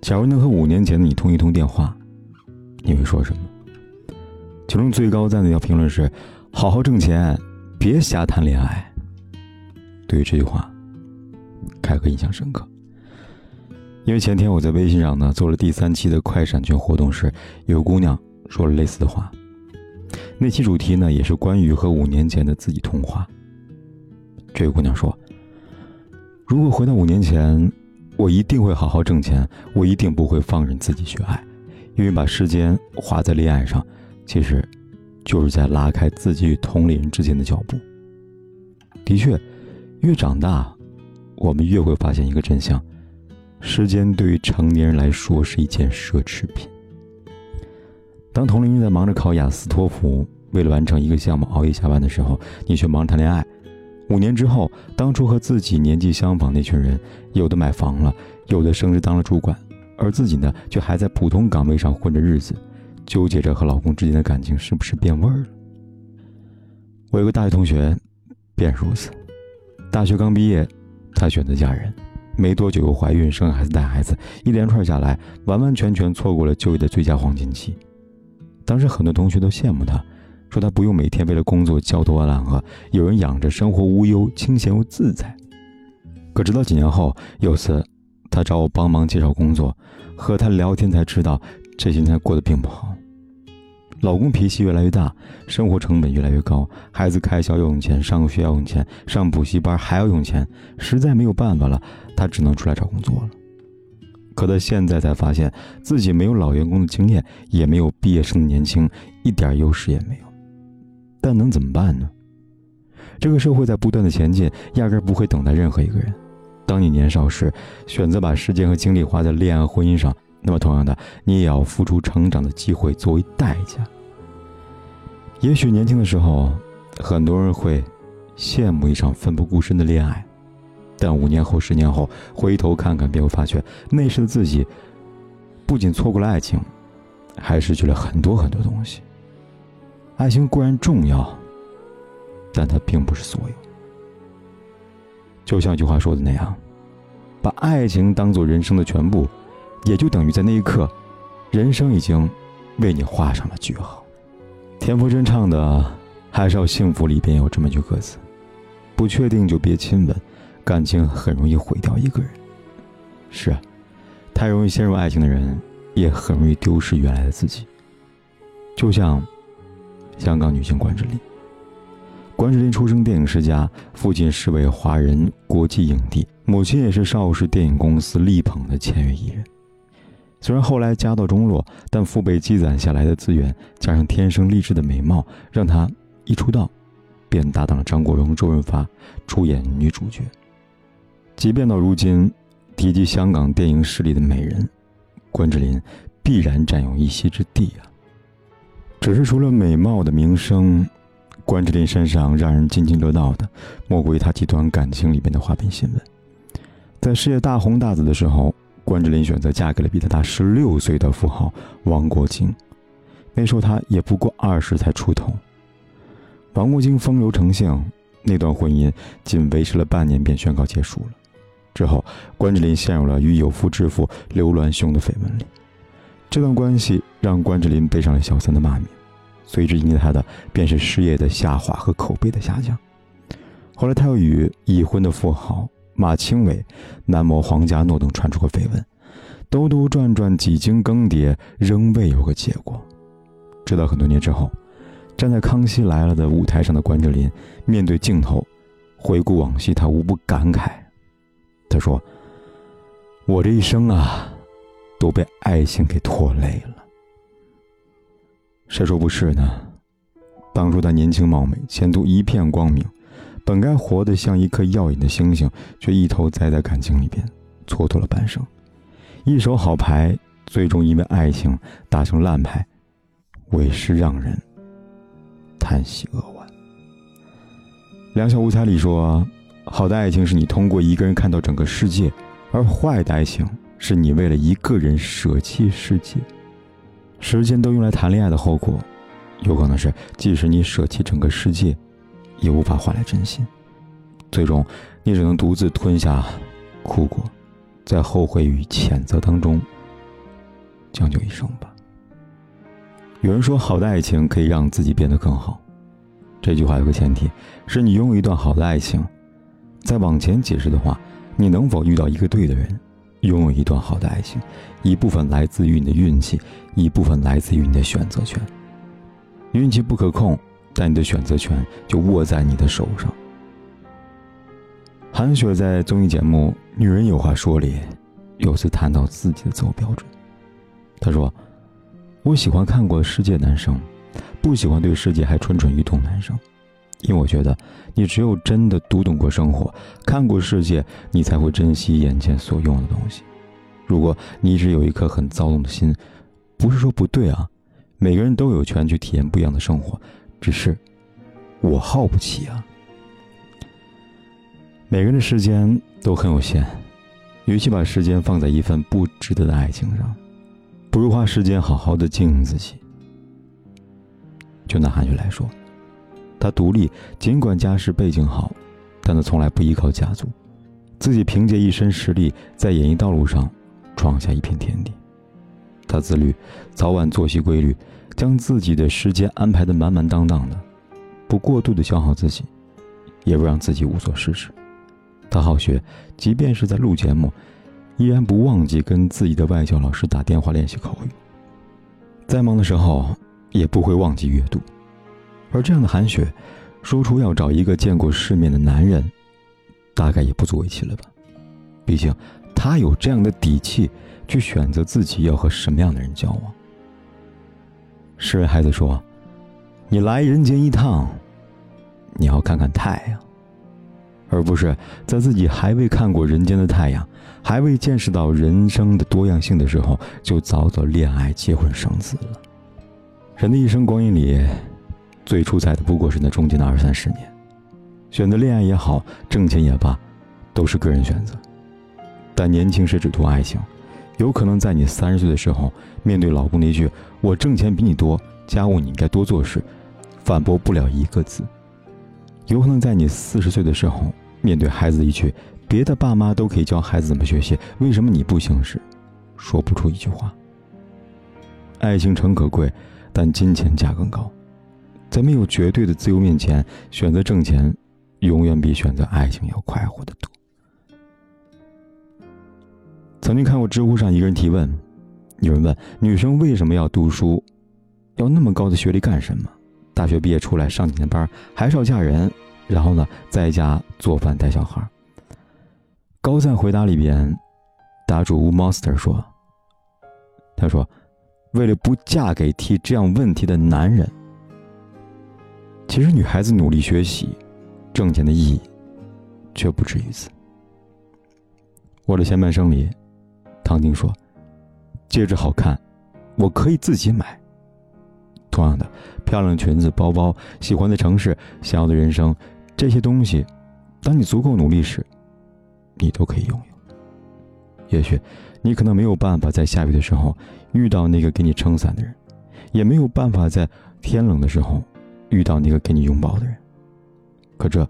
假如能和五年前的你通一通电话，你会说什么？其中最高赞的一条评论是：“好好挣钱，别瞎谈恋爱。”对于这句话，凯哥印象深刻。因为前天我在微信上呢做了第三期的快闪券活动时，有个姑娘说了类似的话。那期主题呢也是关于和五年前的自己通话。这位姑娘说：“如果回到五年前。”我一定会好好挣钱，我一定不会放任自己去爱，因为把时间花在恋爱上，其实就是在拉开自己与同龄人之间的脚步。的确，越长大，我们越会发现一个真相：时间对于成年人来说是一件奢侈品。当同龄人在忙着考雅思、托福，为了完成一个项目熬夜加班的时候，你却忙着谈恋爱。五年之后，当初和自己年纪相仿那群人，有的买房了，有的升职当了主管，而自己呢，却还在普通岗位上混着日子，纠结着和老公之间的感情是不是变味儿了。我有个大学同学，便如此。大学刚毕业，她选择嫁人，没多久又怀孕、生孩子、带孩子，一连串下来，完完全全错过了就业的最佳黄金期。当时很多同学都羡慕她。说他不用每天为了工作焦头烂额，有人养着，生活无忧，清闲又自在。可直到几年后，有次他找我帮忙介绍工作，和他聊天才知道，这些年过得并不好。老公脾气越来越大，生活成本越来越高，孩子开销要用钱，上学要用钱，上补习班还要用钱，实在没有办法了，他只能出来找工作了。可他现在才发现自己没有老员工的经验，也没有毕业生的年轻，一点优势也没有。但能怎么办呢？这个社会在不断的前进，压根不会等待任何一个人。当你年少时选择把时间和精力花在恋爱、婚姻上，那么同样的，你也要付出成长的机会作为代价。也许年轻的时候，很多人会羡慕一场奋不顾身的恋爱，但五年后、十年后回头看看，便会发觉那时的自己不仅错过了爱情，还失去了很多很多东西。爱情固然重要，但它并不是所有。就像一句话说的那样，把爱情当做人生的全部，也就等于在那一刻，人生已经为你画上了句号。田馥甄唱的《还是要幸福》里边有这么句歌词：“不确定就别亲吻，感情很容易毁掉一个人。”是啊，太容易陷入爱情的人，也很容易丢失原来的自己。就像。香港女星关之琳。关之琳出生电影世家，父亲是位华人国际影帝，母亲也是邵氏电影公司力捧的签约艺人。虽然后来家道中落，但父辈积攒下来的资源，加上天生丽质的美貌，让她一出道，便搭档了张国荣、周润发出演女主角。即便到如今，提及香港电影史里的美人，关之琳必然占有一席之地啊。只是除了美貌的名声，关之琳身上让人津津乐道的，莫过于她几段感情里边的花边新闻。在事业大红大紫的时候，关之琳选择嫁给了比她大十六岁的富豪王国兴。那时候她也不过二十才出头。王国兴风流成性，那段婚姻仅维持了半年便宣告结束了。之后，关之琳陷入了与有夫之妇刘銮雄的绯闻里。这段关系让关之琳背上了小三的骂名，随之迎接她的便是事业的下滑和口碑的下降。后来，她又与已婚的富豪马清伟、男模黄家诺等传出过绯闻，兜兜转转，几经更迭，仍未有个结果。直到很多年之后，站在《康熙来了》的舞台上的关之琳面对镜头，回顾往昔，她无不感慨。她说：“我这一生啊。”都被爱情给拖累了，谁说不是呢？当初他年轻貌美，前途一片光明，本该活得像一颗耀眼的星星，却一头栽在感情里边，蹉跎了半生。一手好牌，最终因为爱情打成烂牌，委实让人叹息扼腕。两小无猜里说：“好的爱情是你通过一个人看到整个世界，而坏的爱情是你为了一个人舍弃世界。时间都用来谈恋爱的后果，有可能是即使你舍弃整个世界，也无法换来真心。最终，你只能独自吞下苦果，在后悔与谴责当中将就一生吧。”有人说，好的爱情可以让自己变得更好。这句话有个前提，是你拥有一段好的爱情。再往前解释的话，你能否遇到一个对的人，拥有一段好的爱情，一部分来自于你的运气，一部分来自于你的选择权。运气不可控，但你的选择权就握在你的手上。韩雪在综艺节目《女人有话说》里，有次谈到自己的择偶标准，她说：“我喜欢看过世界男生。”不喜欢对世界还蠢蠢欲动男生，因为我觉得你只有真的读懂过生活，看过世界，你才会珍惜眼前所拥有的东西。如果你一直有一颗很躁动的心，不是说不对啊，每个人都有权去体验不一样的生活，只是我耗不起啊。每个人的时间都很有限，与其把时间放在一份不值得的爱情上，不如花时间好好的经营自己。就拿韩雪来说，他独立，尽管家世背景好，但他从来不依靠家族，自己凭借一身实力在演艺道路上闯下一片天地。他自律，早晚作息规律，将自己的时间安排的满满当当的，不过度的消耗自己，也不让自己无所事事。他好学，即便是在录节目，依然不忘记跟自己的外教老师打电话练习口语。再忙的时候。也不会忘记阅读，而这样的韩雪，说出要找一个见过世面的男人，大概也不足为奇了吧？毕竟，她有这样的底气去选择自己要和什么样的人交往。诗人孩子说：“你来人间一趟，你要看看太阳，而不是在自己还未看过人间的太阳，还未见识到人生的多样性的时候，就早早恋爱、结婚、生子了。”人的一生光阴里，最出彩的不过是那中间的二三十年。选择恋爱也好，挣钱也罢，都是个人选择。但年轻时只图爱情，有可能在你三十岁的时候，面对老公那句“我挣钱比你多，家务你应该多做事”，反驳不了一个字；有可能在你四十岁的时候，面对孩子一句“别的爸妈都可以教孩子怎么学习，为什么你不行”时，说不出一句话。爱情诚可贵。但金钱价更高，在没有绝对的自由面前，选择挣钱，永远比选择爱情要快活的多。曾经看过知乎上一个人提问，有人问女生为什么要读书，要那么高的学历干什么？大学毕业出来上几年班，还是要嫁人，然后呢，在家做饭带小孩。高赞回答里边，答主 monster 说，他说。为了不嫁给提这样问题的男人，其实女孩子努力学习、挣钱的意义，却不止于此。我的前半生里，唐晶说：“戒指好看，我可以自己买。同样的，漂亮的裙子、包包、喜欢的城市、想要的人生，这些东西，当你足够努力时，你都可以拥有。”也许，你可能没有办法在下雨的时候遇到那个给你撑伞的人，也没有办法在天冷的时候遇到那个给你拥抱的人。可这，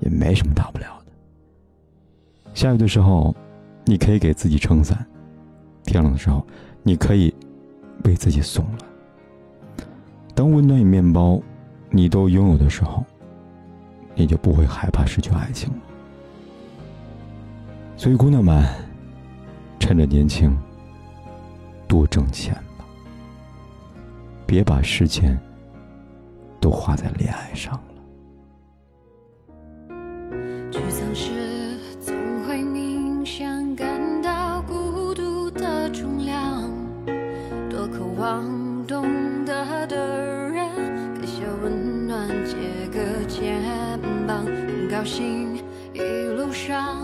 也没什么大不了的。下雨的时候，你可以给自己撑伞；天冷的时候，你可以为自己送暖。当温暖与面包你都拥有的时候，你就不会害怕失去爱情了。所以，姑娘们。趁着年轻，多挣钱吧，别把时间都花在恋爱上了。沮丧时总会冥想，感到孤独的重量。多渴望懂得的人，给些温暖，借个肩膀。很高兴一路上